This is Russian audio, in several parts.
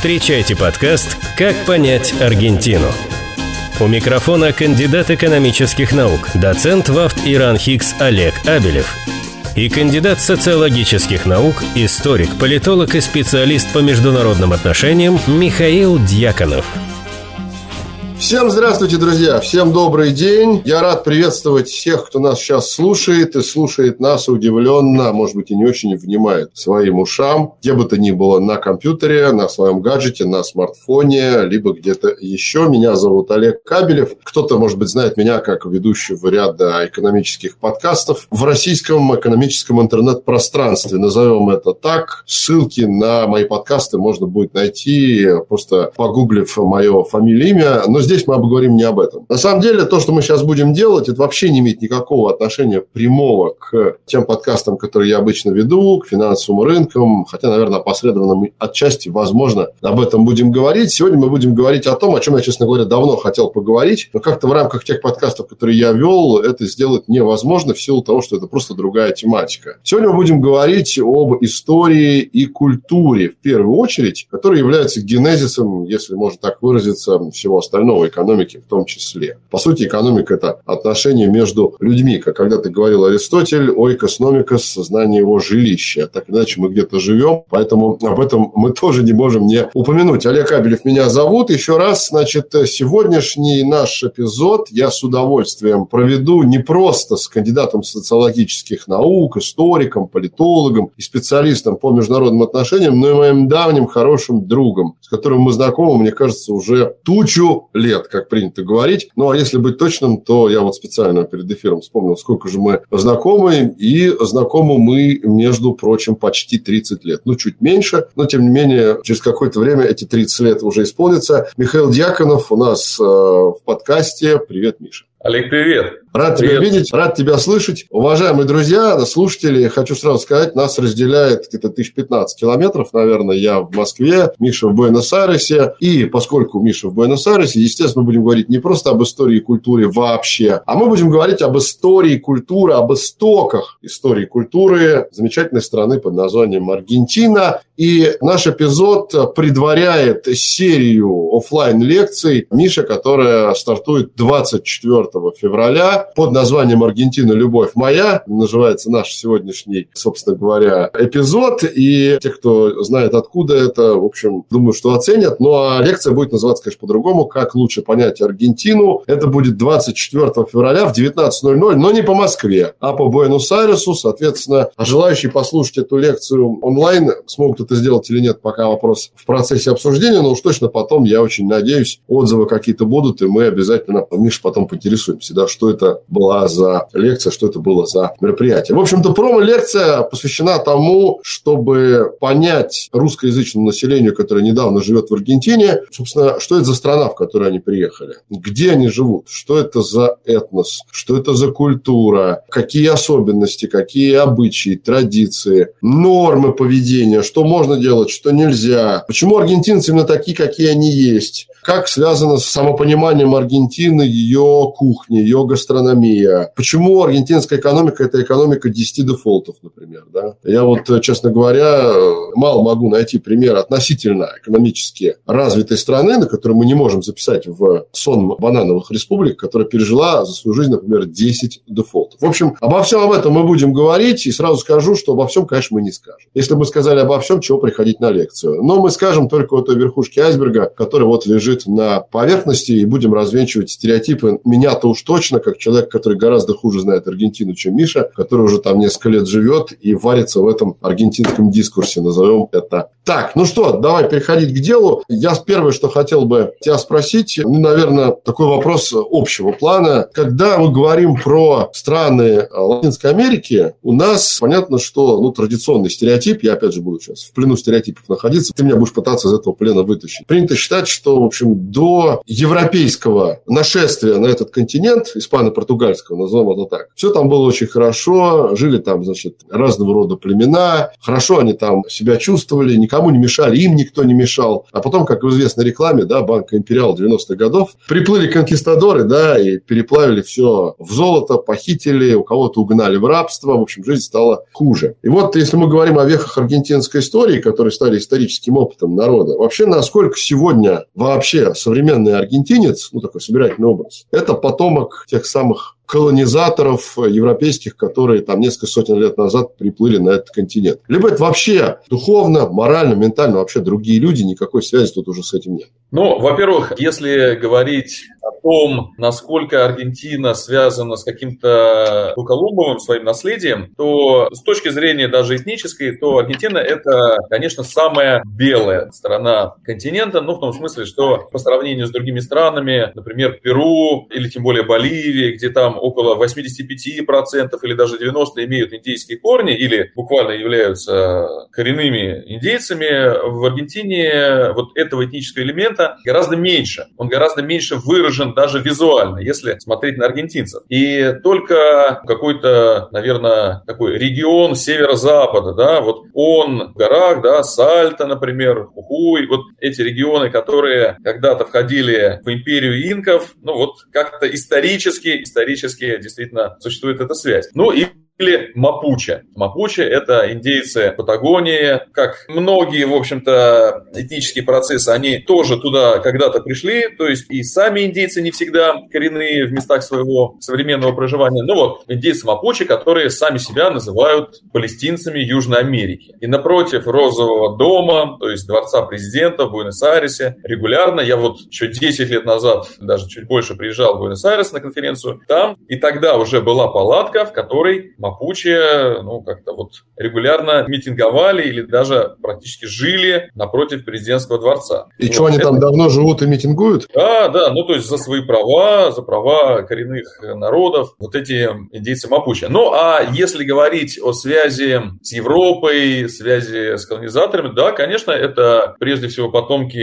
Встречайте подкаст «Как понять Аргентину». У микрофона кандидат экономических наук, доцент ВАФТ Иран Хикс Олег Абелев и кандидат социологических наук, историк, политолог и специалист по международным отношениям Михаил Дьяконов – Всем здравствуйте, друзья! Всем добрый день! Я рад приветствовать всех, кто нас сейчас слушает и слушает нас удивленно, может быть и не очень внимает своим ушам, где бы то ни было, на компьютере, на своем гаджете, на смартфоне, либо где-то еще. Меня зовут Олег Кабелев. Кто-то, может быть, знает меня как ведущего ряда экономических подкастов в российском экономическом интернет-пространстве. Назовем это так. Ссылки на мои подкасты можно будет найти, просто погуглив мое фамилия, имя. Но здесь мы обговорим не об этом. На самом деле, то, что мы сейчас будем делать, это вообще не имеет никакого отношения прямого к тем подкастам, которые я обычно веду, к финансовым рынкам, хотя, наверное, опосредованно мы отчасти, возможно, об этом будем говорить. Сегодня мы будем говорить о том, о чем я, честно говоря, давно хотел поговорить, но как-то в рамках тех подкастов, которые я вел, это сделать невозможно в силу того, что это просто другая тематика. Сегодня мы будем говорить об истории и культуре, в первую очередь, которые являются генезисом, если можно так выразиться, всего остального мировой экономики в том числе. По сути, экономика – это отношения между людьми. Как когда-то говорил Аристотель, ойкос номикос – знание его жилища. Так иначе мы где-то живем, поэтому об этом мы тоже не можем не упомянуть. Олег Абелев меня зовут. Еще раз, значит, сегодняшний наш эпизод я с удовольствием проведу не просто с кандидатом социологических наук, историком, политологом и специалистом по международным отношениям, но и моим давним хорошим другом, с которым мы знакомы, мне кажется, уже тучу лет лет, как принято говорить. Ну, а если быть точным, то я вот специально перед эфиром вспомнил, сколько же мы знакомы. И знакомы мы, между прочим, почти 30 лет. Ну, чуть меньше, но, тем не менее, через какое-то время эти 30 лет уже исполнится. Михаил Дьяконов у нас э, в подкасте. Привет, Миша. Олег, привет. Рад Привет. тебя видеть, рад тебя слышать. Уважаемые друзья, слушатели, хочу сразу сказать, нас разделяет где-то 1015 километров, наверное, я в Москве, Миша в Буэнос-Айресе. И поскольку Миша в Буэнос-Айресе, естественно, мы будем говорить не просто об истории и культуре вообще, а мы будем говорить об истории культуры, об истоках истории культуры замечательной страны под названием Аргентина. И наш эпизод предваряет серию офлайн лекций Миша, которая стартует 24 февраля под названием «Аргентина. Любовь моя». Называется наш сегодняшний, собственно говоря, эпизод. И те, кто знает, откуда это, в общем, думаю, что оценят. Ну, а лекция будет называться, конечно, по-другому. «Как лучше понять Аргентину». Это будет 24 февраля в 19.00, но не по Москве, а по Буэнос-Айресу. Соответственно, желающие послушать эту лекцию онлайн смогут это сделать или нет, пока вопрос в процессе обсуждения. Но уж точно потом, я очень надеюсь, отзывы какие-то будут, и мы обязательно, Миша, потом поинтересуемся, да, что это была за лекция, что это было за мероприятие. В общем-то, промо-лекция посвящена тому, чтобы понять русскоязычному населению, которое недавно живет в Аргентине, собственно, что это за страна, в которую они приехали, где они живут, что это за этнос, что это за культура, какие особенности, какие обычаи, традиции, нормы поведения, что можно делать, что нельзя, почему аргентинцы именно такие, какие они есть, как связано с самопониманием Аргентины, ее кухни, ее гастрономия. Почему аргентинская экономика – это экономика 10 дефолтов, например. Да? Я вот, честно говоря, мало могу найти пример относительно экономически развитой страны, на которую мы не можем записать в сон банановых республик, которая пережила за свою жизнь, например, 10 дефолтов. В общем, обо всем об этом мы будем говорить, и сразу скажу, что обо всем, конечно, мы не скажем. Если бы мы сказали обо всем, чего приходить на лекцию. Но мы скажем только о той верхушке айсберга, которая вот лежит лежит на поверхности, и будем развенчивать стереотипы. Меня-то уж точно, как человек, который гораздо хуже знает Аргентину, чем Миша, который уже там несколько лет живет и варится в этом аргентинском дискурсе, назовем это так. Ну что, давай переходить к делу. Я первое, что хотел бы тебя спросить, ну, наверное, такой вопрос общего плана. Когда мы говорим про страны Латинской Америки, у нас понятно, что ну, традиционный стереотип, я опять же буду сейчас в плену стереотипов находиться, ты меня будешь пытаться из этого плена вытащить. Принято считать, что, в общем, общем, до европейского нашествия на этот континент, испано-португальского, назовем это так, все там было очень хорошо, жили там, значит, разного рода племена, хорошо они там себя чувствовали, никому не мешали, им никто не мешал. А потом, как в известной рекламе, да, Банка Империал 90-х годов, приплыли конкистадоры, да, и переплавили все в золото, похитили, у кого-то угнали в рабство, в общем, жизнь стала хуже. И вот, если мы говорим о вехах аргентинской истории, которые стали историческим опытом народа, вообще, насколько сегодня вообще современный аргентинец, ну, такой собирательный образ, это потомок тех самых колонизаторов европейских, которые там несколько сотен лет назад приплыли на этот континент. Либо это вообще духовно, морально, ментально вообще другие люди, никакой связи тут уже с этим нет. Ну, во-первых, если говорить о том, насколько Аргентина связана с каким-то Колумбовым своим наследием, то с точки зрения даже этнической, то Аргентина это, конечно, самая белая страна континента, ну, в том смысле, что по сравнению с другими странами, например, Перу или тем более Боливия, где там около 85% или даже 90% имеют индейские корни или буквально являются коренными индейцами, в Аргентине вот этого этнического элемента гораздо меньше. Он гораздо меньше выражен даже визуально, если смотреть на аргентинцев. И только какой-то, наверное, такой регион северо-запада, да, вот он в горах, да, Сальто, например, Хухуй, вот эти регионы, которые когда-то входили в империю инков, ну вот как-то исторически исторически действительно существует эта связь. Ну и или Мапуче. Мапуче – это индейцы Патагонии. Как многие, в общем-то, этнические процессы, они тоже туда когда-то пришли. То есть и сами индейцы не всегда коренные в местах своего современного проживания. Ну вот, индейцы Мапуче, которые сами себя называют палестинцами Южной Америки. И напротив Розового дома, то есть Дворца президента в Буэнос-Айресе, регулярно, я вот чуть 10 лет назад, даже чуть больше приезжал в Буэнос-Айрес на конференцию, там и тогда уже была палатка, в которой Мапуче, ну, как-то вот регулярно митинговали или даже практически жили напротив президентского дворца. И вот. что, они это... там давно живут и митингуют? Да, да, ну, то есть за свои права, за права коренных народов, вот эти индейцы Мапуче. Ну, а если говорить о связи с Европой, связи с колонизаторами, да, конечно, это прежде всего потомки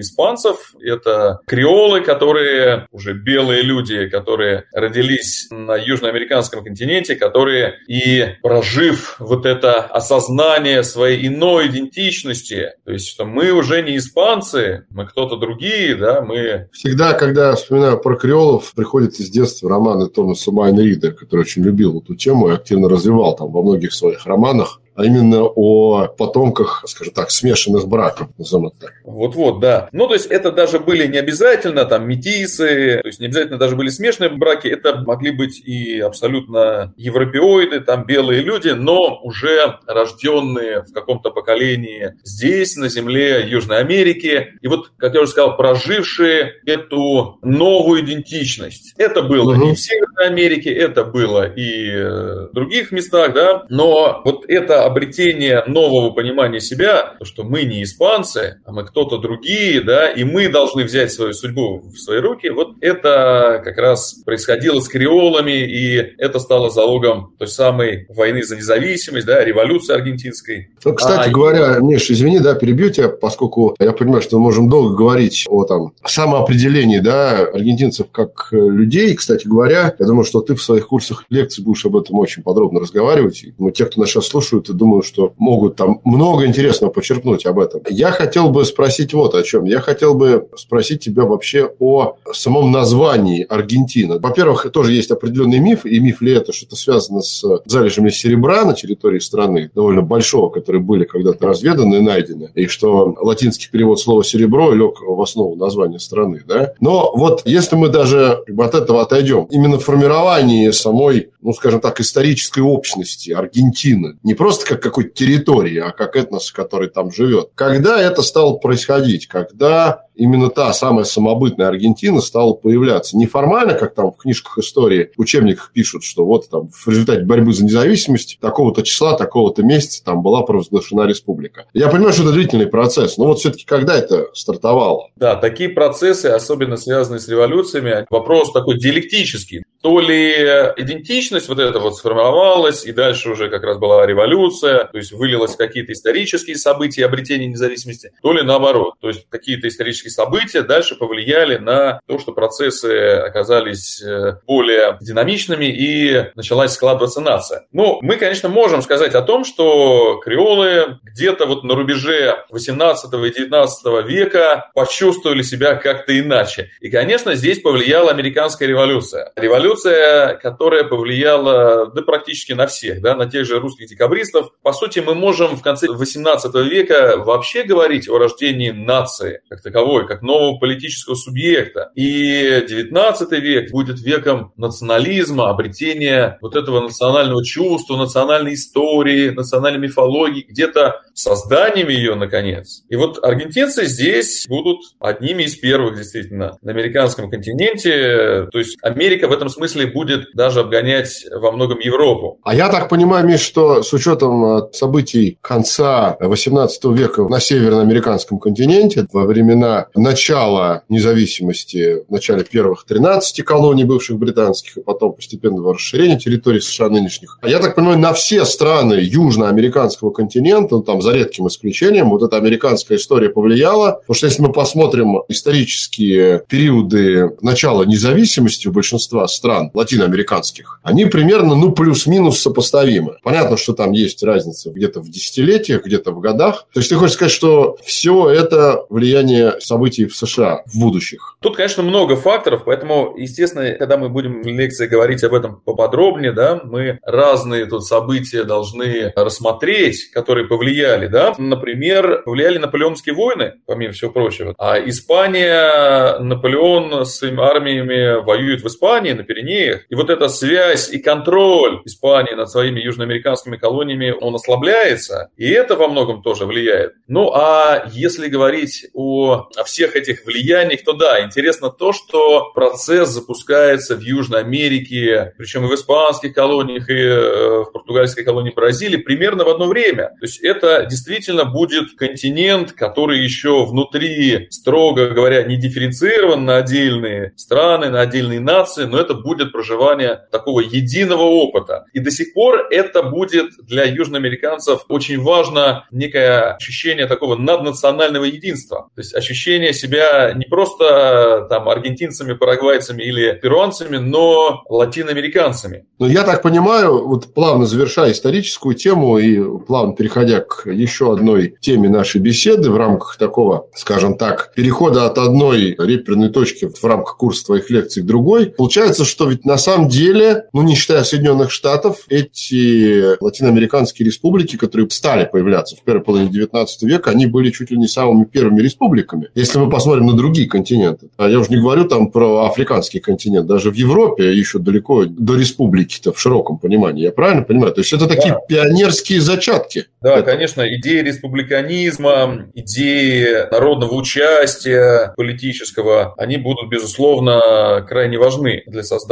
испанцев, это креолы, которые уже белые люди, которые родились на южноамериканском континенте, которые которые и прожив вот это осознание своей иной идентичности, то есть, что мы уже не испанцы, мы кто-то другие, да, мы... Всегда, когда вспоминаю про креолов, приходит из детства романы Томаса Майнрида, который очень любил эту тему и активно развивал там во многих своих романах а именно о потомках, скажем так, смешанных браков, назовем так. Вот-вот, да. Ну, то есть это даже были не обязательно там метисы, то есть не обязательно даже были смешанные браки, это могли быть и абсолютно европеоиды, там белые люди, но уже рожденные в каком-то поколении здесь, на земле Южной Америки, и вот, как я уже сказал, прожившие эту новую идентичность. Это было угу. и в Северной Америке, это было и в других местах, да, но вот это обретение нового понимания себя, то, что мы не испанцы, а мы кто-то другие, да, и мы должны взять свою судьбу в свои руки, вот это как раз происходило с креолами, и это стало залогом той самой войны за независимость, да, революции аргентинской. Ну, кстати а, говоря, Миш, извини, да, перебью тебя, поскольку я понимаю, что мы можем долго говорить о там самоопределении, да, аргентинцев как людей. Кстати говоря, я думаю, что ты в своих курсах лекций будешь об этом очень подробно разговаривать. Ну, те, кто нас сейчас слушают, думаю, что могут там много интересного почерпнуть об этом. Я хотел бы спросить вот о чем. Я хотел бы спросить тебя вообще о самом названии Аргентина. Во-первых, тоже есть определенный миф, и миф ли это, что это связано с залежами серебра на территории страны, довольно большого, которые были когда-то разведаны и найдены, и что латинский перевод слова «серебро» лег в основу названия страны. Да? Но вот если мы даже от этого отойдем, именно в формировании самой, ну, скажем так, исторической общности Аргентины, не просто как какой-то территории, а как этнос, который там живет. Когда это стало происходить? Когда именно та самая самобытная Аргентина стала появляться. Не формально, как там в книжках истории, в учебниках пишут, что вот там в результате борьбы за независимость такого-то числа, такого-то месяца там была провозглашена республика. Я понимаю, что это длительный процесс, но вот все-таки когда это стартовало? Да, такие процессы, особенно связанные с революциями, вопрос такой диалектический. То ли идентичность вот эта вот сформировалась, и дальше уже как раз была революция, то есть вылилось какие-то исторические события обретения независимости, то ли наоборот. То есть какие-то исторические события дальше повлияли на то, что процессы оказались э, более динамичными и началась складываться нация. Ну, мы, конечно, можем сказать о том, что креолы где-то вот на рубеже 18 и 19 века почувствовали себя как-то иначе. И, конечно, здесь повлияла американская революция. Революция, которая повлияла да, практически на всех, да, на тех же русских декабристов. По сути, мы можем в конце 18 века вообще говорить о рождении нации как таковой, как нового политического субъекта. И 19 век будет веком национализма, обретения вот этого национального чувства, национальной истории, национальной мифологии, где-то созданием ее, наконец. И вот аргентинцы здесь будут одними из первых, действительно, на американском континенте. То есть Америка в этом смысле будет даже обгонять во многом Европу. А я так понимаю, Миш, что с учетом э, событий конца 18 века на североамериканском континенте, во времена начала независимости, в начале первых 13 колоний бывших британских, и потом постепенного расширения территорий США нынешних, я так понимаю, на все страны южноамериканского континента, ну, там за редким исключением, вот эта американская история повлияла. Потому что если мы посмотрим исторические периоды начала независимости у большинства стран латиноамериканских, они примерно, ну, плюс-минус сопоставимы. Понятно, что там есть разница где-то в десятилетиях, где-то в годах. То есть ты хочешь сказать, что все это влияние событий в США в будущих? Тут, конечно, много факторов, поэтому, естественно, когда мы будем в лекции говорить об этом поподробнее, да, мы разные тут события должны рассмотреть, которые повлияли да? Например, повлияли наполеонские войны, помимо всего прочего. А Испания, Наполеон с армиями воюет в Испании, на Пиренеях. И вот эта связь и контроль Испании над своими южноамериканскими колониями, он ослабляется. И это во многом тоже влияет. Ну, а если говорить о, о всех этих влияниях, то да, интересно то, что процесс запускается в Южной Америке, причем и в испанских колониях, и э, в португальской колонии Бразилии примерно в одно время. То есть это действительно будет континент, который еще внутри, строго говоря, не дифференцирован на отдельные страны, на отдельные нации, но это будет проживание такого единого опыта. И до сих пор это будет для южноамериканцев очень важно некое ощущение такого наднационального единства. То есть ощущение себя не просто там аргентинцами, парагвайцами или перуанцами, но латиноамериканцами. Но я так понимаю, вот плавно завершая историческую тему и плавно переходя к еще одной теме нашей беседы в рамках такого, скажем так, перехода от одной реперной точки в рамках курса твоих лекций к другой, получается, что ведь на самом деле, ну, не считая Соединенных Штатов, эти латиноамериканские республики, которые стали появляться в первой половине 19 века, они были чуть ли не самыми первыми республиками. Если мы посмотрим на другие континенты, а я уже не говорю там про африканский континент, даже в Европе еще далеко до республики-то в широком понимании, я правильно понимаю? То есть это такие да. пионерские зачатки. Да, конечно, идеи республиканизма, идеи народного участия политического, они будут, безусловно, крайне важны для создания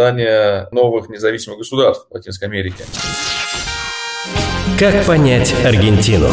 новых независимых государств в Латинской Америке. Как понять Аргентину?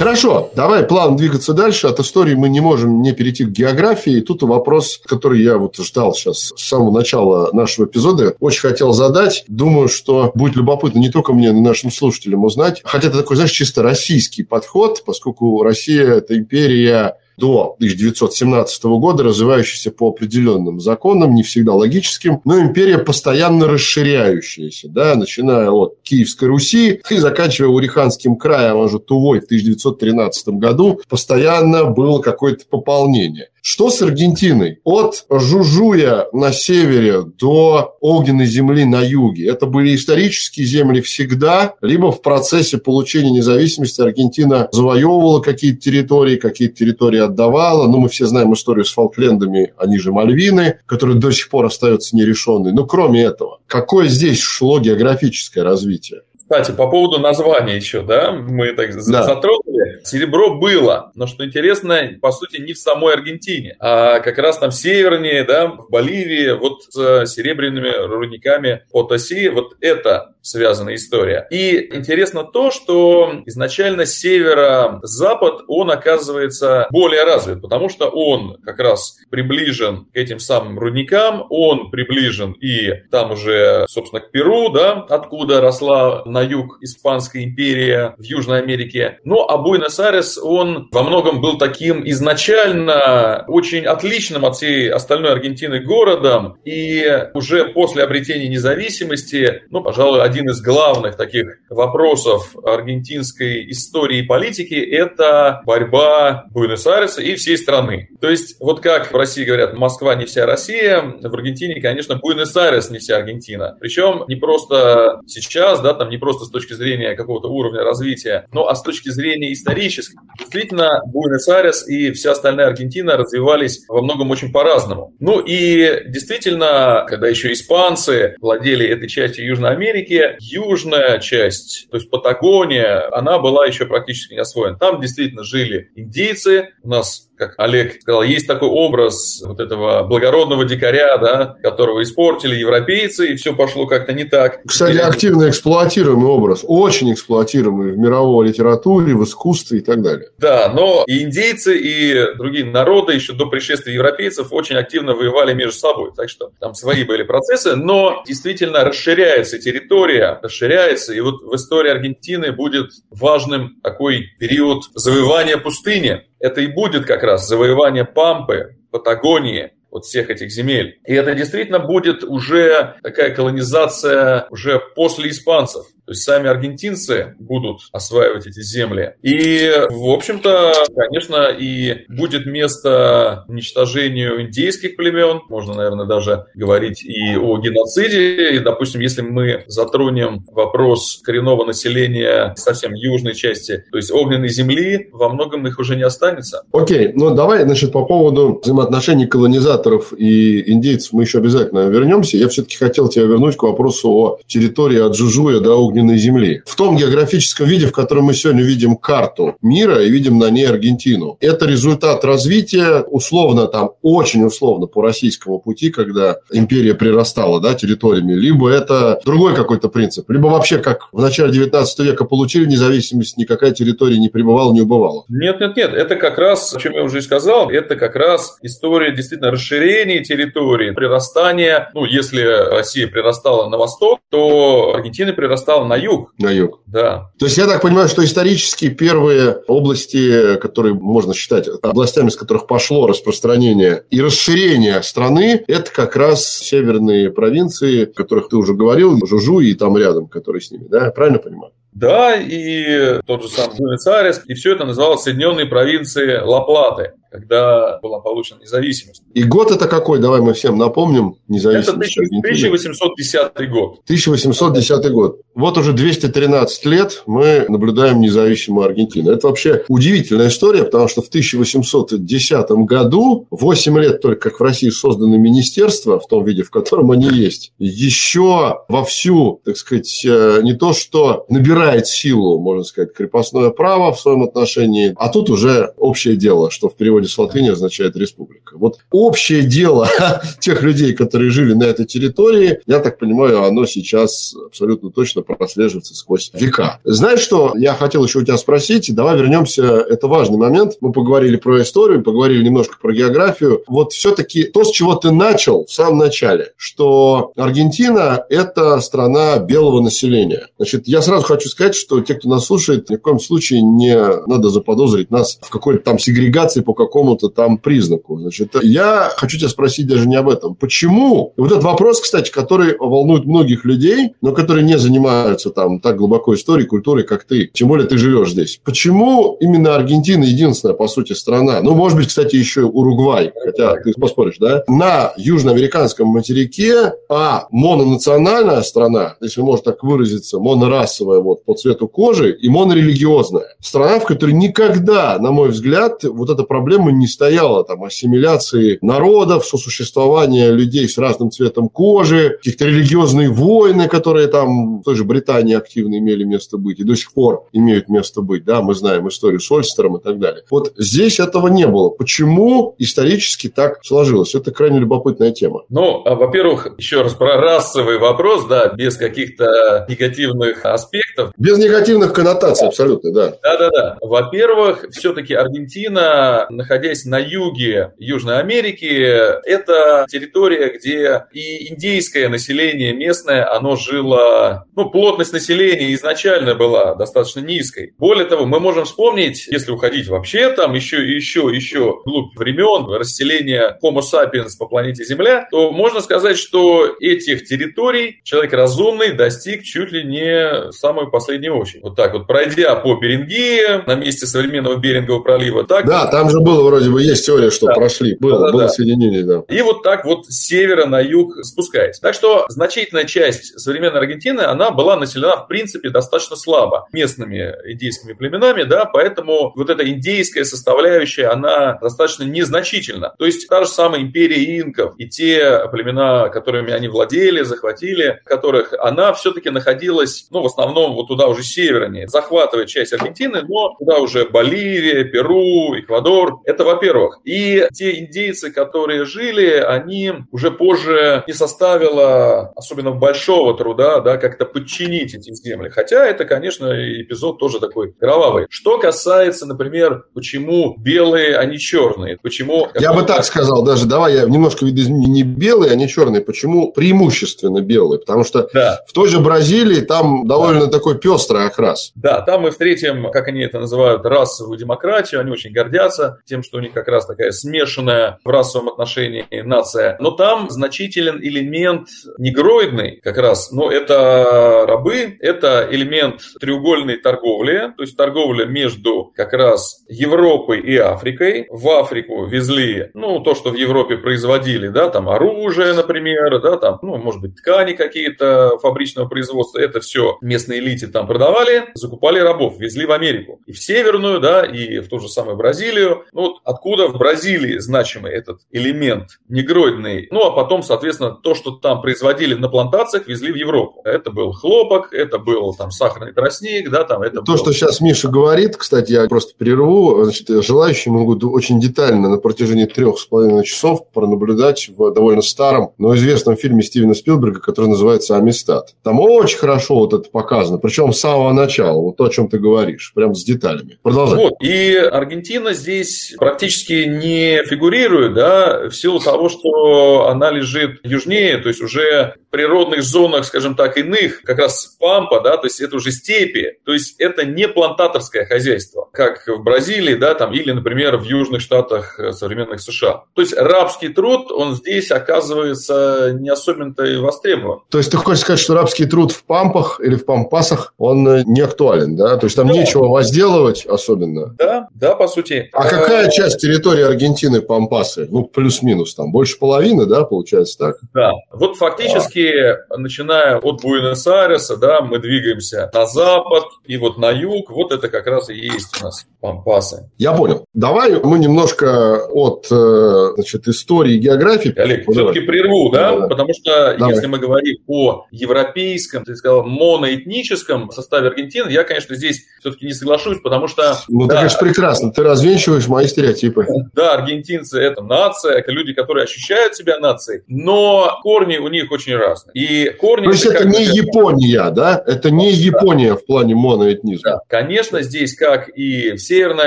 Хорошо, давай план двигаться дальше. От истории мы не можем не перейти к географии. И тут вопрос, который я вот ждал сейчас с самого начала нашего эпизода. Очень хотел задать. Думаю, что будет любопытно не только мне, но и нашим слушателям узнать. Хотя это такой, знаешь, чисто российский подход, поскольку Россия – это империя до 1917 года, развивающаяся по определенным законам, не всегда логическим, но империя постоянно расширяющаяся, да, начиная от Киевской Руси и заканчивая Уриханским краем, он же Тувой в 1913 году, постоянно было какое-то пополнение. Что с Аргентиной? От Жужуя на севере до огненной земли на юге. Это были исторические земли всегда, либо в процессе получения независимости Аргентина завоевывала какие-то территории, какие-то территории отдавала. Ну, мы все знаем историю с Фолклендами, они же Мальвины, которые до сих пор остаются нерешенной. Но кроме этого, какое здесь шло географическое развитие? Кстати, по поводу названия еще, да, мы так да. затронули. Серебро было, но что интересно, по сути, не в самой Аргентине, а как раз там севернее, да, в Боливии, вот с серебряными рудниками Потаси, вот это связана история. И интересно то, что изначально северо-запад, он оказывается более развит, потому что он как раз приближен к этим самым рудникам, он приближен и там уже, собственно, к Перу, да, откуда росла на юг Испанская империя в Южной Америке. Ну, а Буэнос-Айрес, он во многом был таким изначально очень отличным от всей остальной Аргентины городом, и уже после обретения независимости, ну, пожалуй, один из главных таких вопросов аргентинской истории и политики – это борьба Буэнос-Айреса и всей страны. То есть, вот как в России говорят, Москва не вся Россия, в Аргентине, конечно, Буэнос-Айрес не вся Аргентина. Причем не просто сейчас, да, там не просто с точки зрения какого-то уровня развития, но а с точки зрения исторической. Действительно, Буэнос-Айрес и вся остальная Аргентина развивались во многом очень по-разному. Ну и действительно, когда еще испанцы владели этой частью Южной Америки, южная часть, то есть Патагония, она была еще практически не освоена. Там действительно жили индейцы, у нас как Олег сказал, есть такой образ вот этого благородного дикаря, да, которого испортили европейцы, и все пошло как-то не так. Кстати, и... активно эксплуатируемый образ, очень эксплуатируемый в мировой литературе, в искусстве и так далее. Да, но и индейцы, и другие народы еще до пришествия европейцев очень активно воевали между собой, так что там свои были процессы, но действительно расширяется территория, расширяется, и вот в истории Аргентины будет важным такой период завоевания пустыни, это и будет как раз завоевание Пампы, Патагонии, вот всех этих земель. И это действительно будет уже такая колонизация уже после испанцев. То есть сами аргентинцы будут осваивать эти земли. И, в общем-то, конечно, и будет место уничтожению индейских племен. Можно, наверное, даже говорить и о геноциде. И, допустим, если мы затронем вопрос коренного населения совсем южной части, то есть огненной земли, во многом их уже не останется. Окей, ну давай, значит, по поводу взаимоотношений колонизаторов и индейцев мы еще обязательно вернемся. Я все-таки хотел тебя вернуть к вопросу о территории от Жужуя до огненной огненной земли. В том географическом виде, в котором мы сегодня видим карту мира и видим на ней Аргентину. Это результат развития условно там, очень условно по российскому пути, когда империя прирастала да, территориями, либо это другой какой-то принцип, либо вообще как в начале 19 века получили независимость, никакая территория не прибывала, не убывала. Нет, нет, нет, это как раз, о чем я уже и сказал, это как раз история действительно расширения территории, прирастания, ну, если Россия прирастала на восток, то Аргентина прирастала на юг. На юг. Да. То есть я так понимаю, что исторически первые области, которые можно считать областями, с которых пошло распространение и расширение страны, это как раз северные провинции, о которых ты уже говорил, Жужу и там рядом, которые с ними, да? Я правильно понимаю? Да, и тот же самый Буэнос-Айрес, и все это называлось Соединенные провинции Ла-Платы когда была получена независимость. И год это какой? Давай мы всем напомним независимость. Это 1810 год. 1810 год. Вот уже 213 лет мы наблюдаем независимую Аргентину. Это вообще удивительная история, потому что в 1810 году, 8 лет только как в России создано министерство, в том виде, в котором они есть, еще вовсю, так сказать, э, не то, что набирает силу, можно сказать, крепостное право в своем отношении, а тут уже общее дело, что в переводе с латыни означает республика. Вот общее дело тех людей, которые жили на этой территории, я так понимаю, оно сейчас абсолютно точно прослеживается сквозь века. Знаешь, что я хотел еще у тебя спросить? Давай вернемся, это важный момент. Мы поговорили про историю, поговорили немножко про географию. Вот все-таки то, с чего ты начал в самом начале, что Аргентина – это страна белого населения. Значит, я сразу хочу сказать, что те, кто нас слушает, ни в коем случае не надо заподозрить нас в какой-то там сегрегации по какому-то там признаку. Значит, я хочу тебя спросить даже не об этом. Почему? вот этот вопрос, кстати, который волнует многих людей, но которые не занимаются там так глубоко историей, культурой, как ты. Тем более ты живешь здесь. Почему именно Аргентина единственная, по сути, страна? Ну, может быть, кстати, еще Уругвай, хотя ты поспоришь, да? На южноамериканском материке, а мононациональная страна, если можно так выразиться, монорасовая вот по цвету кожи и монорелигиозная. Страна, в которой никогда, на мой взгляд, вот эта проблема не стояла там ассимиляции ассимиляции народов, сосуществования людей с разным цветом кожи, каких-то религиозные войны, которые там в той же Британии активно имели место быть и до сих пор имеют место быть. Да, мы знаем историю с Ольстером и так далее. Вот здесь этого не было. Почему исторически так сложилось? Это крайне любопытная тема. Ну, а, во-первых, еще раз про расовый вопрос, да, без каких-то негативных аспектов. Без негативных коннотаций, абсолютно, да. Да-да-да. Во-первых, все-таки Аргентина, находясь на юге Южной Америки, это территория, где и индейское население местное, оно жило, ну, плотность населения изначально была достаточно низкой. Более того, мы можем вспомнить, если уходить вообще там еще, еще, еще глубь времен, расселения Homo sapiens по планете Земля, то можно сказать, что этих территорий человек разумный достиг чуть ли не самую последнюю очередь. Вот так вот, пройдя по Берингии, на месте современного Берингового пролива. Так, да, там же было вроде бы, есть теория, что да. прошли. Было, да, было да. соединение, да. И вот так вот с севера на юг спускаясь. Так что значительная часть современной Аргентины, она была населена, в принципе, достаточно слабо местными индейскими племенами, да, поэтому вот эта индейская составляющая, она достаточно незначительна. То есть та же самая империя инков и те племена, которыми они владели, захватили, которых она все-таки находилась, ну, в основном вот туда уже севернее, захватывает часть Аргентины, но туда уже Боливия, Перу, Эквадор. Это во-первых. И те индейцы, которые жили, они уже позже не составило особенно большого труда, да, как-то подчинить эти земли. Хотя это, конечно, эпизод тоже такой кровавый. Что касается, например, почему белые, а не черные? Почему... Я бы так сказал даже. Давай я немножко видоизменю. Не белые, а не черные. Почему преимущественно белые? Потому что да. в той же Бразилии там довольно да. такой пестрый окрас. Да, там мы встретим, как они это называют, расовую демократию. Они очень гордятся тем, что у них как раз такая смешанная в расовом отношении нация. Но там значителен элемент негроидный как раз. Но это рабы, это элемент треугольной торговли, то есть торговля между как раз Европой и Африкой. В Африку везли, ну, то, что в Европе производили, да, там оружие, например, да, там, ну, может быть, ткани какие-то фабричного производства. Это все местной элите там продавали, закупали рабов, везли в Америку. И в Северную, да, и в ту же самую Бразилию. Ну, вот откуда в Бразилии значимый этот элемент негроидный. Ну, а потом, соответственно, то, что там производили на плантациях, везли в Европу. Это был хлопок, это был там сахарный тростник, да, там это То, был... что сейчас Миша говорит, кстати, я просто прерву, значит, желающие могут очень детально на протяжении трех с половиной часов пронаблюдать в довольно старом, но известном фильме Стивена Спилберга, который называется «Амистад». Там очень хорошо вот это показано, причем с самого начала, вот то, о чем ты говоришь, прям с деталями. Продолжай. Вот, и Аргентина здесь практически не фигурирует, да, в силу того, что она лежит южнее, то есть уже в природных зонах, скажем так, иных, как раз пампа, да, то есть это уже степи, то есть это не плантаторское хозяйство, как в Бразилии, да, там, или, например, в южных штатах э, современных США. То есть рабский труд, он здесь оказывается не особенно-то и востребован. То есть ты хочешь сказать, что рабский труд в пампах или в пампасах, он э, не актуален, да? То есть там да. нечего возделывать особенно? Да, да, по сути. А какая э, часть территории Аргентины пампасы? Ну, плюс-минус там, больше половины, да, получается так? Да, вот фактически, а. начиная от Буэнос-Айреса, да, мы двигаемся на запад и вот на юг, вот это как раз и есть у нас пампасы. Я понял. Давай мы немножко от э, значит, истории и географии. Олег, ну, все-таки прерву, да? да? Потому что давай. если мы говорим о европейском, ты сказал, моноэтническом составе Аргентины, я, конечно, здесь все-таки не соглашусь, потому что... Ну, да, так это прекрасно. Ты развенчиваешь мои стереотипы. Да, аргентинцы – это нация, это люди, которые ощущают себя нацией, но корни у них очень разные. И корни... То есть это, это не Япония, да? Это не Япония в плане моноэтнизма. Да. Конечно, здесь, как и в Северной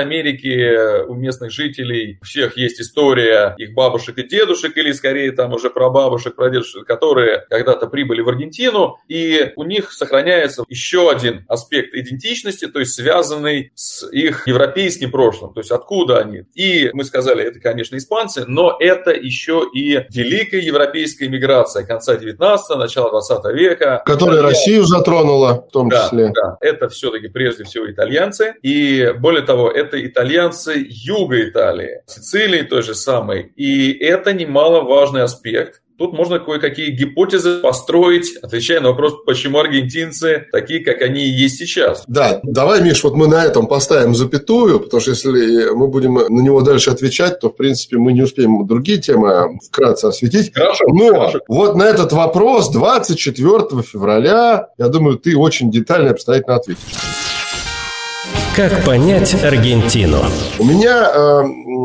Америке, у местных жителей у всех есть история их бабушек и дедушек, или скорее там уже прабабушек, прадедушек, которые когда-то прибыли в Аргентину, и у них сохраняется еще один аспект идентичности, то есть связанный с их европейским прошлым, то есть откуда они. И мы сказали, это, конечно, испанцы, но это еще и великая европейская миграция конца 19 начала 20 века. Которая Россию затронула в том да, числе. Да, это все-таки прежде всего итальянцы. И более того, это итальянцы юга Италии, Сицилии той же самой. И это немаловажный аспект, Тут можно кое-какие гипотезы построить, отвечая на вопрос, почему аргентинцы такие, как они и есть сейчас. Да, давай, Миш, вот мы на этом поставим запятую, потому что если мы будем на него дальше отвечать, то, в принципе, мы не успеем другие темы вкратце осветить. Хорошо. Но хорошо. вот на этот вопрос 24 февраля, я думаю, ты очень детально и обстоятельно ответишь. Как понять Аргентину? У меня э,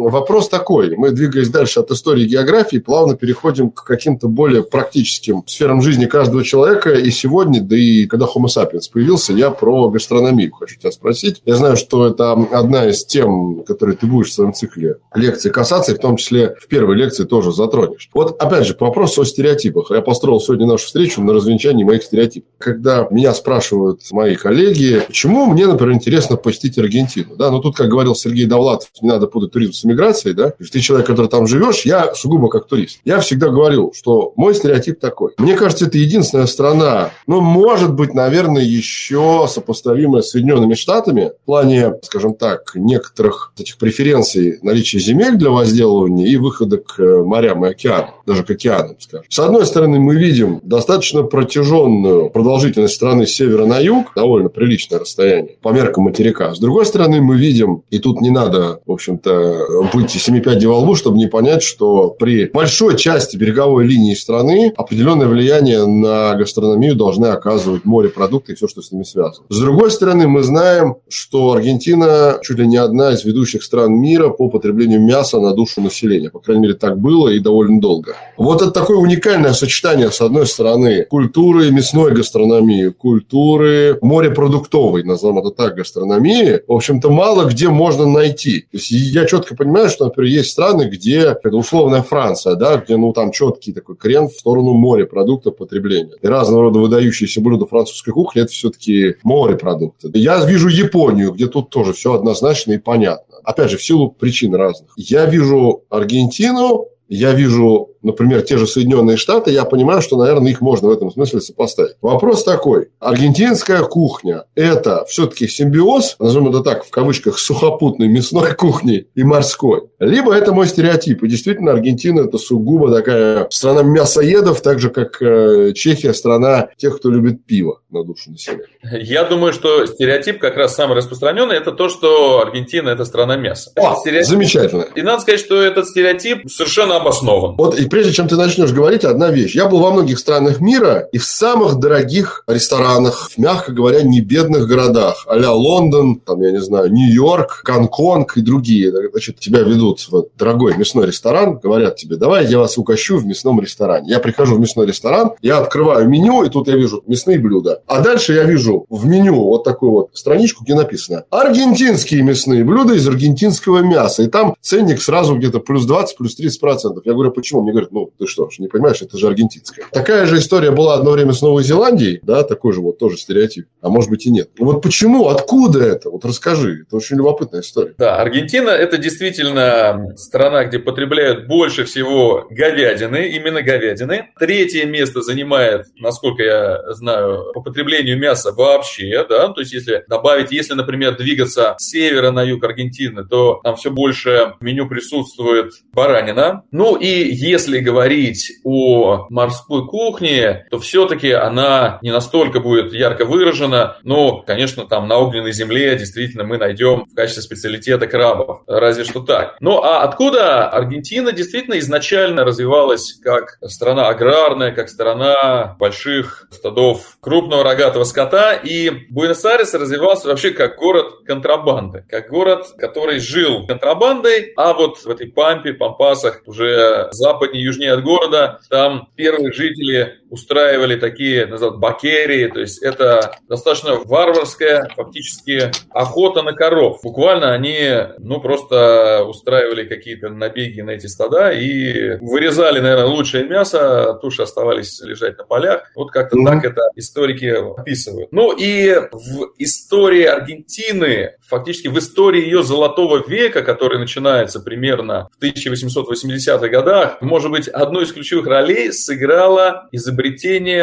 вопрос такой. Мы, двигаясь дальше от истории географии, плавно переходим к каким-то более практическим сферам жизни каждого человека. И сегодня, да и когда Homo sapiens появился, я про гастрономию хочу тебя спросить. Я знаю, что это одна из тем, которые ты будешь в своем цикле лекций касаться, и в том числе в первой лекции тоже затронешь. Вот, опять же, вопрос о стереотипах. Я построил сегодня нашу встречу на развенчании моих стереотипов. Когда меня спрашивают мои коллеги, почему мне, например, интересно посетить Аргентину. Да? Но тут, как говорил Сергей Довлатов, не надо путать туризм с миграцией. Да? Ты человек, который там живешь, я сугубо как турист. Я всегда говорю, что мой стереотип такой. Мне кажется, это единственная страна, ну, может быть, наверное, еще сопоставимая с Соединенными Штатами в плане, скажем так, некоторых этих преференций наличия земель для возделывания и выхода к морям и океанам, даже к океанам, скажем. С одной стороны, мы видим достаточно протяженную продолжительность страны с севера на юг, довольно приличное расстояние по меркам материка. С другой стороны, мы видим, и тут не надо, в общем-то, быть семипядей во лбу, чтобы не понять, что при большой части береговой линии страны определенное влияние на гастрономию должны оказывать морепродукты и все, что с ними связано. С другой стороны, мы знаем, что Аргентина чуть ли не одна из ведущих стран мира по потреблению мяса на душу населения. По крайней мере, так было и довольно долго. Вот это такое уникальное сочетание, с одной стороны, культуры мясной гастрономии, культуры морепродуктовой, назовем это так, гастрономии, в общем-то, мало где можно найти. То есть я четко понимаю, что, например, есть страны, где, это условная Франция, да, где, ну, там четкий такой крен в сторону морепродуктов потребления. И разного рода выдающиеся блюда французской кухни – это все-таки морепродукты. Я вижу Японию, где тут тоже все однозначно и понятно. Опять же, в силу причин разных. Я вижу Аргентину, я вижу например, те же Соединенные Штаты, я понимаю, что, наверное, их можно в этом смысле сопоставить. Вопрос такой. Аргентинская кухня – это все-таки симбиоз, назовем это так, в кавычках, сухопутной мясной кухни и морской. Либо это мой стереотип. И действительно, Аргентина – это сугубо такая страна мясоедов, так же, как э, Чехия – страна тех, кто любит пиво на душу населения. Я думаю, что стереотип как раз самый распространенный – это то, что Аргентина – это страна мяса. О, стереотип... замечательно. И надо сказать, что этот стереотип совершенно обоснован. Вот и прежде чем ты начнешь говорить, одна вещь. Я был во многих странах мира и в самых дорогих ресторанах, в, мягко говоря, не бедных городах. а Лондон, там, я не знаю, Нью-Йорк, Гонконг и другие. Значит, тебя ведут в дорогой мясной ресторан, говорят тебе, давай я вас угощу в мясном ресторане. Я прихожу в мясной ресторан, я открываю меню, и тут я вижу мясные блюда. А дальше я вижу в меню вот такую вот страничку, где написано «Аргентинские мясные блюда из аргентинского мяса». И там ценник сразу где-то плюс 20, плюс 30 процентов. Я говорю, почему? Мне говорят, ну, ты что ж, не понимаешь, это же аргентинская. Такая же история была одно время с Новой Зеландией, да, такой же вот тоже стереотип, а может быть и нет. Вот почему, откуда это? Вот расскажи, это очень любопытная история. Да, Аргентина – это действительно страна, где потребляют больше всего говядины, именно говядины. Третье место занимает, насколько я знаю, по потреблению мяса вообще, да, то есть если добавить, если, например, двигаться с севера на юг Аргентины, то там все больше в меню присутствует баранина. Ну и если говорить говорить о морской кухне, то все-таки она не настолько будет ярко выражена. Но, конечно, там на огненной земле действительно мы найдем в качестве специалитета крабов. Разве что так. Ну, а откуда Аргентина действительно изначально развивалась как страна аграрная, как страна больших стадов крупного рогатого скота, и Буэнос-Айрес развивался вообще как город контрабанды, как город, который жил контрабандой, а вот в этой Пампе, Пампасах, уже западнее, южнее от города. Там первые жители устраивали такие, называют, бакерии, то есть это достаточно варварская фактически охота на коров. Буквально они, ну, просто устраивали какие-то набеги на эти стада и вырезали, наверное, лучшее мясо, туши оставались лежать на полях. Вот как-то mm-hmm. так это историки описывают. Ну и в истории Аргентины, фактически в истории ее золотого века, который начинается примерно в 1880-х годах, может быть, одну из ключевых ролей сыграла изобретение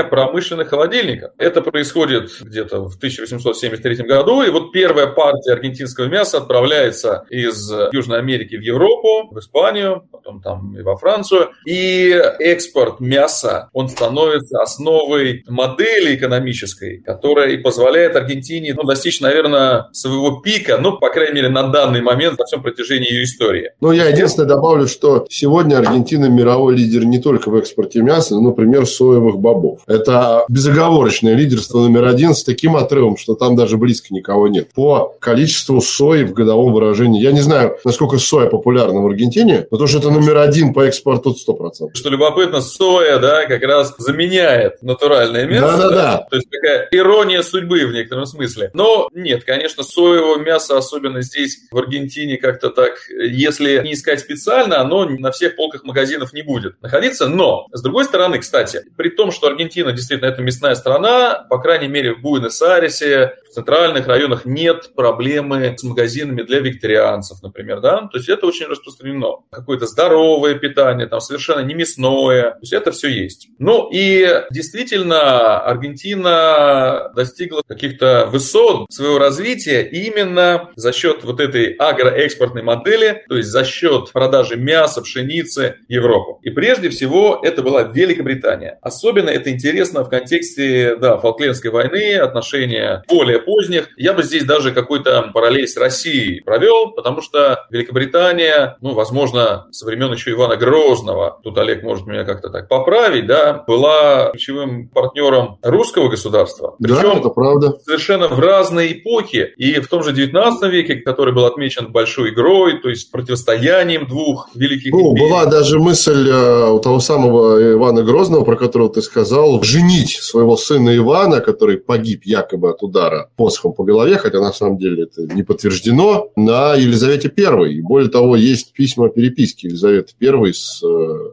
промышленных холодильников. Это происходит где-то в 1873 году, и вот первая партия аргентинского мяса отправляется из Южной Америки в Европу, в Испанию, потом там и во Францию. И экспорт мяса, он становится основой модели экономической, которая и позволяет Аргентине ну, достичь, наверное, своего пика, ну, по крайней мере, на данный момент, во всем протяжении ее истории. Ну, я единственное добавлю, что сегодня Аргентина мировой лидер не только в экспорте мяса, но, например, соевых бобов. Это безоговорочное лидерство номер один с таким отрывом, что там даже близко никого нет. По количеству сои в годовом выражении. Я не знаю, насколько соя популярна в Аргентине, но то, что это номер один по экспорту, 100%. Что любопытно, соя, да, как раз заменяет натуральное мясо. Да-да-да. То есть такая ирония судьбы в некотором смысле. Но нет, конечно, соевого мяса, особенно здесь, в Аргентине, как-то так, если не искать специально, оно на всех полках магазинов не будет находиться. Но, с другой стороны, кстати, при том, что Аргентина действительно это мясная страна, по крайней мере, в Буэнос-Айресе, в центральных районах нет проблемы с магазинами для вегетарианцев, например, да, то есть это очень распространено. Какое-то здоровое питание, там совершенно не мясное, то есть это все есть. Ну и действительно Аргентина достигла каких-то высот своего развития именно за счет вот этой агроэкспортной модели, то есть за счет продажи мяса, пшеницы Европу. И прежде всего это была Великобритания. Особенно это интересно в контексте, да, Фолклендской войны, отношения более поздних. Я бы здесь даже какой-то параллель с Россией провел, потому что Великобритания, ну, возможно, со времен еще Ивана Грозного, тут Олег может меня как-то так поправить, да, была ключевым партнером русского государства. Причем да, это правда. совершенно в разные эпохи. И в том же 19 веке, который был отмечен большой игрой, то есть противостоянием двух великих Ну, империй. была даже мысль э, у того самого Ивана Грозного, про которого ты сказал, женить своего сына Ивана, который погиб якобы от удара посохом по голове, хотя на самом деле это не подтверждено, на Елизавете I. И более того, есть письма переписки Елизаветы I с э,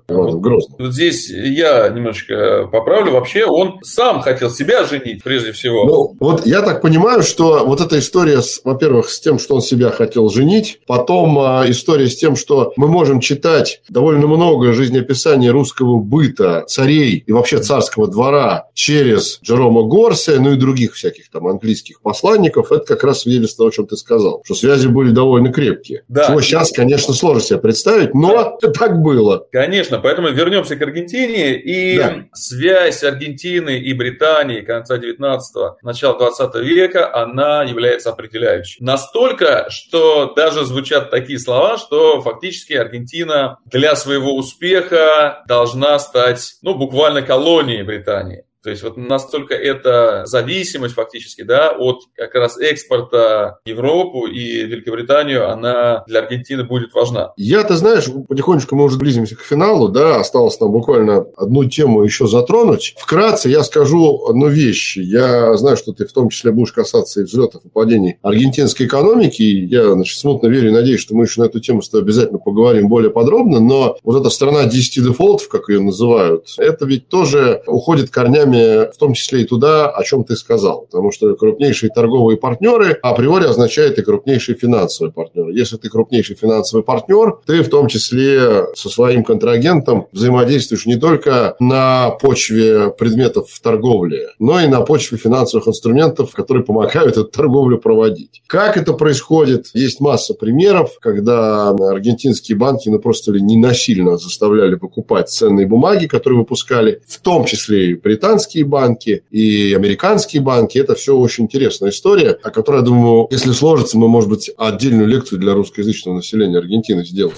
Иваном Грозным. Вот здесь я немножечко поправлю. Вообще он сам хотел себя женить, прежде всего. Ну, вот я так понимаю, что вот эта история, во-первых, с тем, что он себя хотел женить, потом э, история с тем, что мы можем читать довольно много жизнеописаний русского быта, царей и вообще царского двора через Джерома Горсия, ну и других всяких там английских посланников, это как раз свидетельство, о чем ты сказал, что связи были довольно крепкие. Да. Чего сейчас, конечно, сложно себе представить, но да. так было. Конечно, поэтому вернемся к Аргентине. И да. связь Аргентины и Британии конца 19-го, начала 20 века, она является определяющей. Настолько, что даже звучат такие слова, что фактически Аргентина для своего успеха должна стать, ну, буквально колонией Британии. То есть вот настолько эта зависимость фактически да, от как раз экспорта в Европу и Великобританию, она для Аргентины будет важна. Я, ты знаешь, потихонечку мы уже близимся к финалу, да, осталось нам буквально одну тему еще затронуть. Вкратце я скажу одну вещь. Я знаю, что ты в том числе будешь касаться и взлетов и падений аргентинской экономики. Я, значит, смутно верю и надеюсь, что мы еще на эту тему с тобой обязательно поговорим более подробно. Но вот эта страна 10 дефолтов, как ее называют, это ведь тоже уходит корнями вами в том числе и туда, о чем ты сказал. Потому что крупнейшие торговые партнеры априори означает и крупнейшие финансовые партнеры. Если ты крупнейший финансовый партнер, ты в том числе со своим контрагентом взаимодействуешь не только на почве предметов торговли, но и на почве финансовых инструментов, которые помогают эту торговлю проводить. Как это происходит? Есть масса примеров, когда аргентинские банки ну, просто ли не насильно заставляли выкупать ценные бумаги, которые выпускали, в том числе и британские британские банки и американские банки. Это все очень интересная история, о которой, я думаю, если сложится, мы, может быть, отдельную лекцию для русскоязычного населения Аргентины сделаем.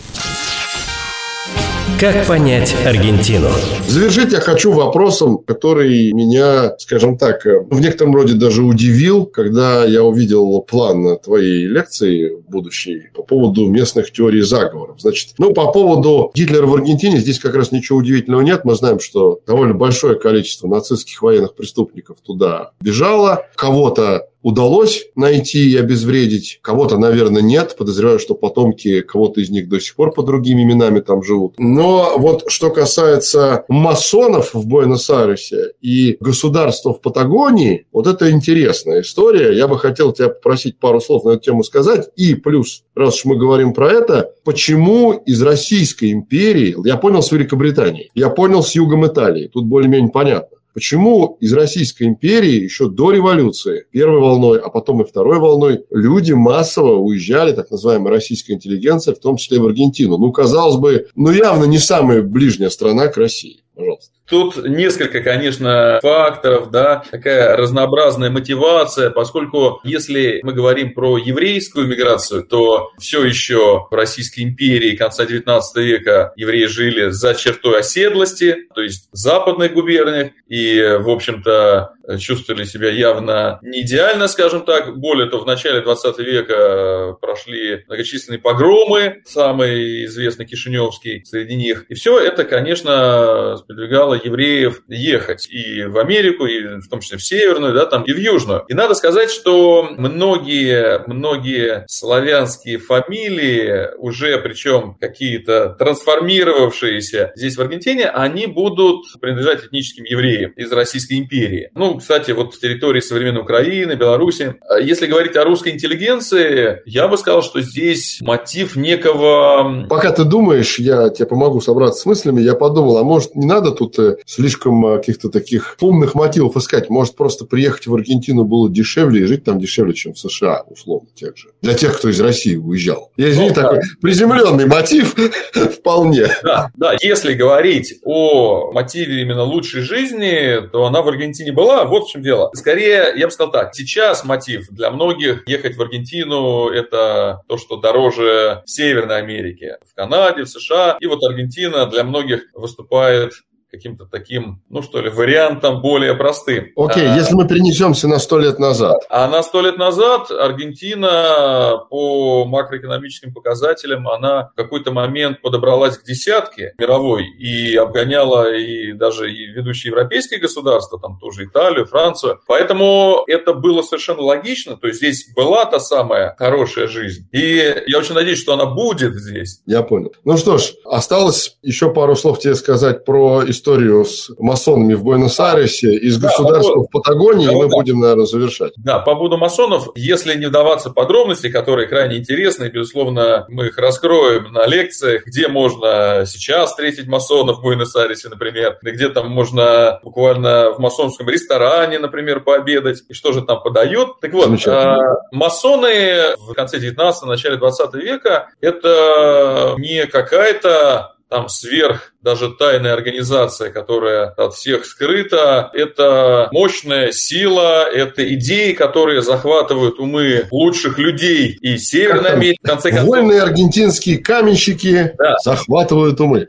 Как понять Аргентину? Завершить я хочу вопросом, который меня, скажем так, в некотором роде даже удивил, когда я увидел план твоей лекции будущей по поводу местных теорий заговоров. Значит, ну, по поводу Гитлера в Аргентине здесь как раз ничего удивительного нет. Мы знаем, что довольно большое количество нацистских военных преступников туда бежало. Кого-то удалось найти и обезвредить. Кого-то, наверное, нет. Подозреваю, что потомки кого-то из них до сих пор под другими именами там живут. Но вот что касается масонов в Буэнос-Айресе и государства в Патагонии, вот это интересная история. Я бы хотел тебя попросить пару слов на эту тему сказать. И плюс, раз уж мы говорим про это, почему из Российской империи, я понял с Великобритании, я понял с югом Италии, тут более-менее понятно, почему из Российской империи еще до революции, первой волной, а потом и второй волной, люди массово уезжали, так называемая российская интеллигенция, в том числе в Аргентину. Ну, казалось бы, ну, явно не самая ближняя страна к России. Пожалуйста. Тут несколько, конечно, факторов, да, такая разнообразная мотивация, поскольку если мы говорим про еврейскую миграцию, то все еще в Российской империи конца 19 века евреи жили за чертой оседлости, то есть в западных губерниях, и, в общем-то, чувствовали себя явно не идеально, скажем так. Более того, в начале 20 века прошли многочисленные погромы, самый известный Кишиневский среди них. И все это, конечно, сподвигало евреев ехать и в Америку, и в том числе в Северную, да, там, и в Южную. И надо сказать, что многие, многие славянские фамилии, уже причем какие-то трансформировавшиеся здесь в Аргентине, они будут принадлежать этническим евреям из Российской империи. Ну, кстати, вот в территории современной Украины, Беларуси. Если говорить о русской интеллигенции, я бы сказал, что здесь мотив некого... Пока ты думаешь, я тебе помогу собраться с мыслями, я подумал, а может не надо тут слишком э, каких-то таких умных мотивов искать. Может, просто приехать в Аргентину было дешевле и жить там дешевле, чем в США, условно, тех же. Для тех, кто из России уезжал. Я, извини, ну, такой да. приземленный мотив вполне. Да, да, если говорить о мотиве именно лучшей жизни, то она в Аргентине была. Вот в чем дело. Скорее, я бы сказал так, сейчас мотив для многих ехать в Аргентину – это то, что дороже в Северной Америке, в Канаде, в США. И вот Аргентина для многих выступает каким-то таким, ну что ли, вариантом более простым. Окей, а, если мы перенесемся на сто лет назад. А на сто лет назад Аргентина по макроэкономическим показателям, она в какой-то момент подобралась к десятке мировой и обгоняла и даже и ведущие европейские государства, там тоже Италию, Францию. Поэтому это было совершенно логично, то есть здесь была та самая хорошая жизнь. И я очень надеюсь, что она будет здесь. Я понял. Ну что ж, осталось еще пару слов тебе сказать про историю историю с масонами в Буэнос-Айресе из да, государства в Патагонии, да, и мы да. будем, наверное, завершать. Да, по поводу масонов, если не вдаваться в подробности, которые крайне интересны, безусловно, мы их раскроем на лекциях, где можно сейчас встретить масонов в Буэнос-Айресе, например, где там можно буквально в масонском ресторане, например, пообедать, и что же там подают. Так вот, а, масоны в конце 19 начале 20 века это не какая-то там сверх даже тайная организация, которая от всех скрыта. Это мощная сила, это идеи, которые захватывают умы лучших людей и Северной Америки. В конце концов... Вольные аргентинские каменщики да. захватывают умы.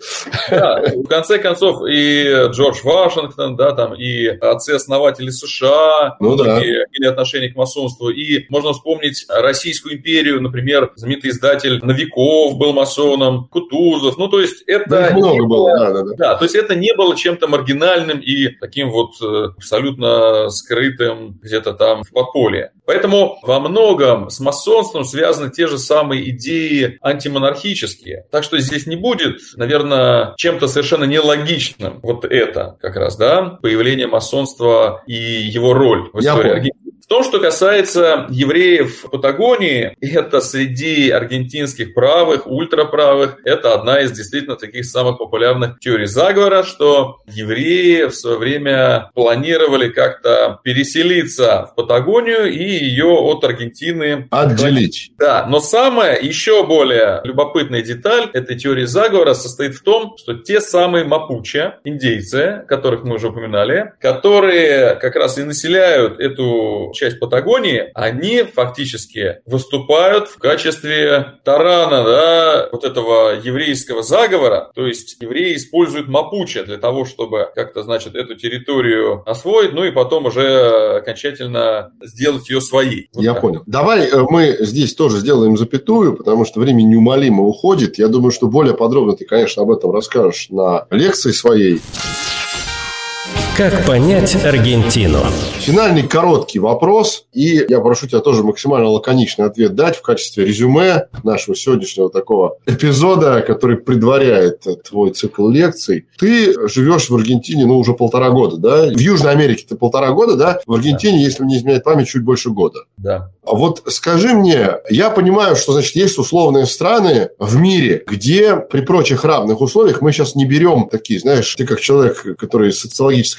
Да, в конце концов и Джордж Вашингтон, да, там и отцы-основатели США, ну, да. имели отношение к масонству. И можно вспомнить Российскую империю, например, знаменитый издатель Новиков был масоном, Кутузов. Ну, то есть это... Да, много было да, да, да. Да, то есть это не было чем-то маргинальным и таким вот э, абсолютно скрытым где-то там в подполье. Поэтому во многом с масонством связаны те же самые идеи антимонархические. Так что здесь не будет, наверное, чем-то совершенно нелогичным вот это как раз, да, появление масонства и его роль в истории Аргентины. В том, что касается евреев в Патагонии, это среди аргентинских правых, ультраправых, это одна из действительно таких самых популярных теорий заговора, что евреи в свое время планировали как-то переселиться в Патагонию и ее от Аргентины отделить. Да, но самая еще более любопытная деталь этой теории заговора состоит в том, что те самые мапуче, индейцы, которых мы уже упоминали, которые как раз и населяют эту часть Патагонии, они фактически выступают в качестве тарана, да, вот этого еврейского заговора. То есть евреи используют Мапуче для того, чтобы как-то, значит, эту территорию освоить, ну и потом уже окончательно сделать ее своей. Вот Я так. понял. Давай э, мы здесь тоже сделаем запятую, потому что время неумолимо уходит. Я думаю, что более подробно ты, конечно, об этом расскажешь на лекции своей. Как понять Аргентину? Финальный короткий вопрос, и я прошу тебя тоже максимально лаконичный ответ дать в качестве резюме нашего сегодняшнего такого эпизода, который предваряет твой цикл лекций. Ты живешь в Аргентине, ну, уже полтора года, да? В Южной Америке ты полтора года, да? В Аргентине, да. если мне изменяет память, чуть больше года. Да. А вот скажи мне, я понимаю, что, значит, есть условные страны в мире, где при прочих равных условиях мы сейчас не берем такие, знаешь, ты как человек, который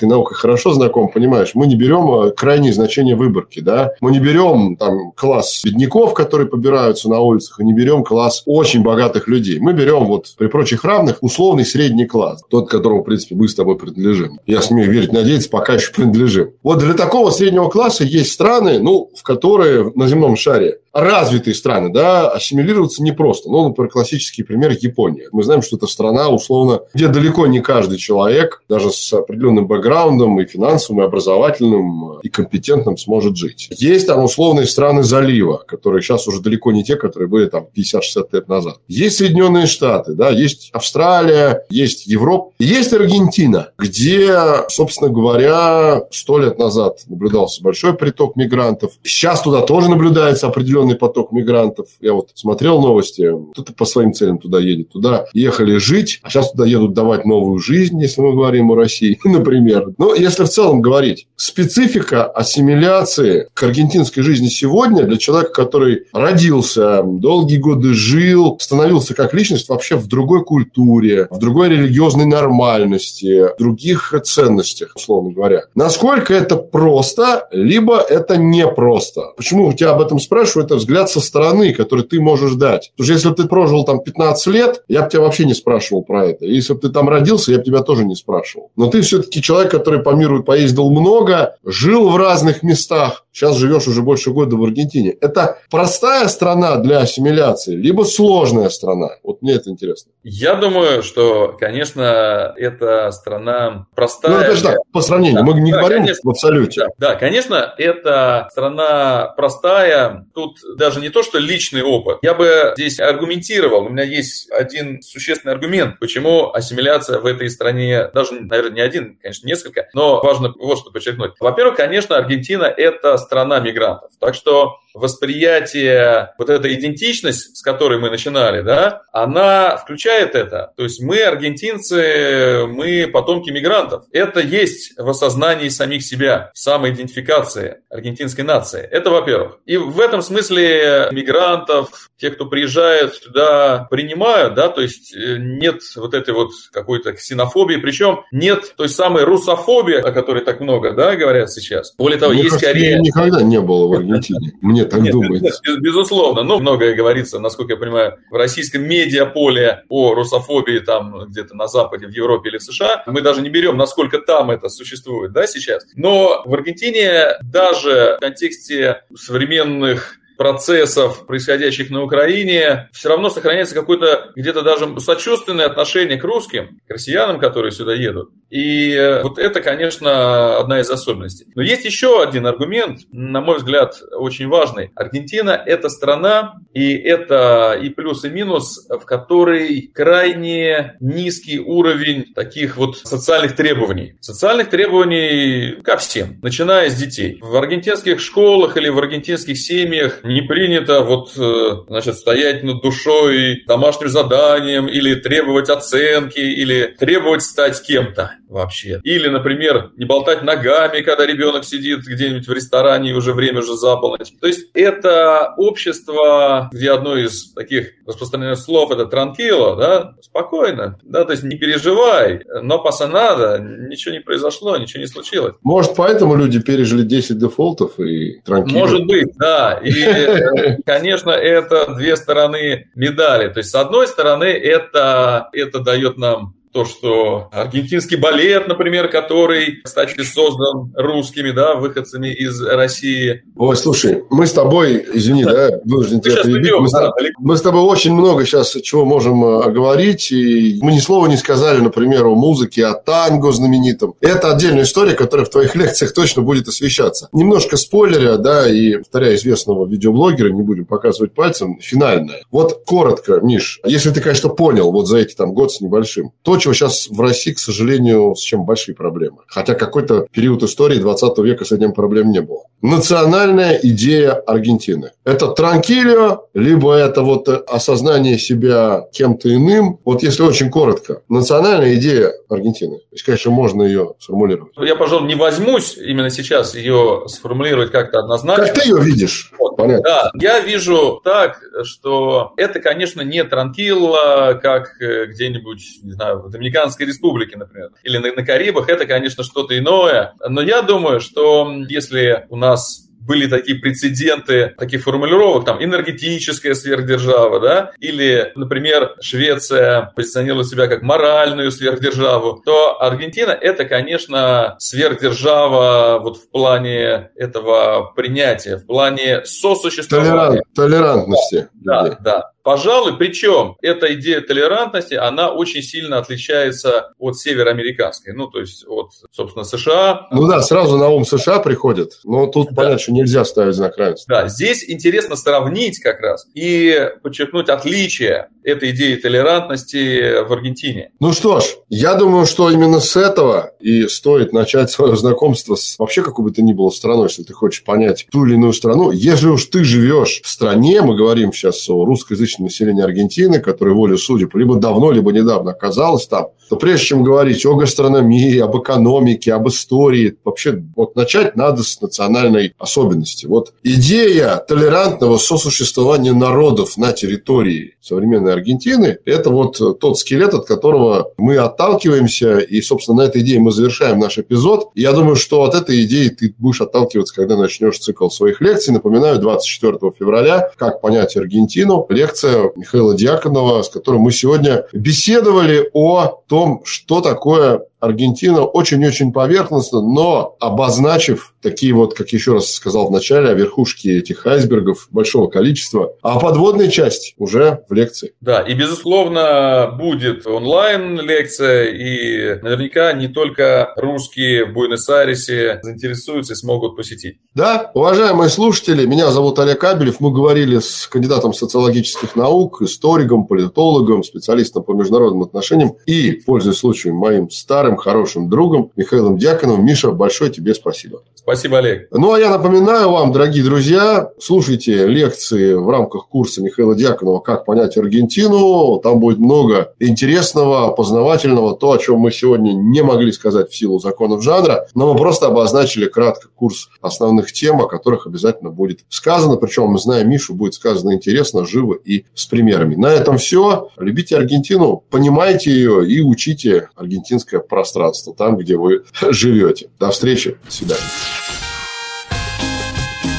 социологической наукой хорошо знаком, понимаешь, мы не берем э, крайнее значение выборки, да, мы не берем там класс бедняков, которые побираются на улицах, и не берем класс очень богатых людей. Мы берем вот при прочих равных условный средний класс, тот, которому, в принципе, мы с тобой принадлежим. Я смею верить, надеяться, пока еще принадлежим. Вот для такого среднего класса есть страны, ну, в которые на земном шаре развитые страны, да, ассимилироваться непросто. Ну, например, классический пример Япония. Мы знаем, что это страна, условно, где далеко не каждый человек, даже с определенным бэкграундом и финансовым, и образовательным, и компетентным сможет жить. Есть там условные страны залива, которые сейчас уже далеко не те, которые были там 50-60 лет назад. Есть Соединенные Штаты, да, есть Австралия, есть Европа, есть Аргентина, где, собственно говоря, сто лет назад наблюдался большой приток мигрантов. Сейчас туда тоже наблюдается определенный огромный поток мигрантов. Я вот смотрел новости, кто-то по своим целям туда едет. Туда ехали жить, а сейчас туда едут давать новую жизнь, если мы говорим о России, например. Но если в целом говорить, специфика ассимиляции к аргентинской жизни сегодня для человека, который родился, долгие годы жил, становился как личность вообще в другой культуре, в другой религиозной нормальности, в других ценностях, условно говоря. Насколько это просто, либо это непросто. Почему у тебя об этом спрашивают? это взгляд со стороны, который ты можешь дать. Потому что если бы ты прожил там 15 лет, я бы тебя вообще не спрашивал про это. Если бы ты там родился, я бы тебя тоже не спрашивал. Но ты все-таки человек, который по миру поездил много, жил в разных местах, сейчас живешь уже больше года в Аргентине. Это простая страна для ассимиляции, либо сложная страна? Вот мне это интересно. Я думаю, что, конечно, это страна простая. Ну, это же так, по сравнению. Да, Мы не да, говорим конечно, в абсолюте. Да, да, конечно, это страна простая. Тут даже не то, что личный опыт. Я бы здесь аргументировал. У меня есть один существенный аргумент, почему ассимиляция в этой стране, даже, наверное, не один, конечно, несколько, но важно вот что подчеркнуть. Во-первых, конечно, Аргентина – это страна мигрантов. Так что восприятие, вот эта идентичность, с которой мы начинали, да, она включает это. То есть мы, аргентинцы, мы потомки мигрантов. Это есть в осознании самих себя, в самоидентификации аргентинской нации. Это во-первых. И в этом смысле мигрантов, тех, кто приезжает сюда, принимают, да, то есть э, нет вот этой вот какой-то ксенофобии, причем нет той самой русофобии, о которой так много, да, говорят сейчас. Более того, Мне есть кажется, скорее... никогда не было в Аргентине. Мне так Нет, думается. Без, безусловно. Ну, многое говорится, насколько я понимаю, в российском медиаполе о русофобии там где-то на Западе, в Европе или в США. Мы даже не берем, насколько там это существует, да, сейчас. Но в Аргентине даже в контексте современных процессов, происходящих на Украине, все равно сохраняется какое-то где-то даже сочувственное отношение к русским, к россиянам, которые сюда едут. И э, вот это, конечно, одна из особенностей. Но есть еще один аргумент, на мой взгляд, очень важный. Аргентина – это страна, и это и плюс, и минус, в которой крайне низкий уровень таких вот социальных требований. Социальных требований ко всем, начиная с детей. В аргентинских школах или в аргентинских семьях не принято вот, э, значит, стоять над душой домашним заданием или требовать оценки, или требовать стать кем-то вообще. Или, например, не болтать ногами, когда ребенок сидит где-нибудь в ресторане и уже время уже за полночь. То есть это общество, где одно из таких распространенных слов это транкило, да, спокойно, да, то есть не переживай, но пасанада, ничего не произошло, ничего не случилось. Может, поэтому люди пережили 10 дефолтов и транкило? Может быть, да. И, конечно, это две стороны медали. То есть, с одной стороны, это, это дает нам то, что аргентинский балет, например, который, кстати, создан русскими, да, выходцами из России. Ой, слушай, мы с тобой, извини, да, вынужден тебя перебить, мы, да, мы с тобой очень много сейчас чего можем э, оговорить, и мы ни слова не сказали, например, о музыке, о танго знаменитом. Это отдельная история, которая в твоих лекциях точно будет освещаться. Немножко спойлеря, да, и повторяю известного видеоблогера, не будем показывать пальцем, финальное. Вот коротко, Миш, если ты, конечно, понял вот за эти там год с небольшим, то, чего сейчас в России, к сожалению, с чем большие проблемы. Хотя какой-то период истории 20 века с этим проблем не было. Национальная идея Аргентины. Это транкилио, либо это вот осознание себя кем-то иным. Вот если очень коротко. Национальная идея Аргентины. Есть, конечно, можно ее сформулировать. Я, пожалуй, не возьмусь именно сейчас ее сформулировать как-то однозначно. Как ты ее видишь? Вот. Понятно. Да, я вижу так, что это, конечно, не транкило, как э, где-нибудь, не знаю, в Доминиканской республике, например, или на, на Карибах, это, конечно, что-то иное. Но я думаю, что если у нас были такие прецеденты таких формулировок, там, энергетическая сверхдержава, да, или, например, Швеция позиционировала себя как моральную сверхдержаву, то Аргентина это, конечно, сверхдержава вот в плане этого принятия, в плане сосуществования. Толерант, толерантности. Да, да. Пожалуй, причем эта идея толерантности, она очень сильно отличается от североамериканской, ну, то есть от, собственно, США. Ну да, сразу на ум США приходит, но тут да. понятно, что нельзя ставить знак равенства. Да, здесь интересно сравнить как раз и подчеркнуть отличия этой идеи толерантности в Аргентине. Ну что ж, я думаю, что именно с этого и стоит начать свое знакомство с вообще какой бы то ни было страной, если ты хочешь понять ту или иную страну. Если уж ты живешь в стране, мы говорим сейчас о русскоязычном тысяч населения Аргентины, которое волю судеб либо давно, либо недавно оказалось там, то прежде чем говорить о гастрономии, об экономике, об истории, вообще вот начать надо с национальной особенности. Вот идея толерантного сосуществования народов на территории современной Аргентины – это вот тот скелет, от которого мы отталкиваемся, и, собственно, на этой идее мы завершаем наш эпизод. Я думаю, что от этой идеи ты будешь отталкиваться, когда начнешь цикл своих лекций. Напоминаю, 24 февраля «Как понять Аргентину» лекция лекция Михаила Дьяконова, с которым мы сегодня беседовали о том, что такое Аргентина очень-очень поверхностно, но обозначив такие вот, как еще раз сказал в начале, верхушки этих айсбергов большого количества, а подводная часть уже в лекции. Да, и безусловно будет онлайн-лекция, и наверняка не только русские в Буэнос-Айресе заинтересуются и смогут посетить. Да, уважаемые слушатели, меня зовут Олег Кабелев, мы говорили с кандидатом социологических наук, историком, политологом, специалистом по международным отношениям и, пользуясь случаем, моим старым старым хорошим другом Михаилом Дьяконовым. Миша, большое тебе спасибо. Спасибо, Олег. Ну, а я напоминаю вам, дорогие друзья, слушайте лекции в рамках курса Михаила Дьяконова «Как понять Аргентину». Там будет много интересного, познавательного, то, о чем мы сегодня не могли сказать в силу законов жанра, но мы просто обозначили кратко курс основных тем, о которых обязательно будет сказано. Причем, мы знаем Мишу, будет сказано интересно, живо и с примерами. На этом все. Любите Аргентину, понимайте ее и учите аргентинское пространство, там, где вы живете. До встречи. До свидания.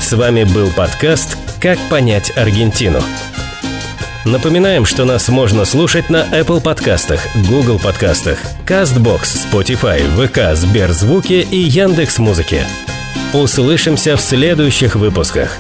С вами был подкаст «Как понять Аргентину». Напоминаем, что нас можно слушать на Apple подкастах, Google подкастах, CastBox, Spotify, ВК, Сберзвуки и Яндекс.Музыке. Услышимся в следующих выпусках.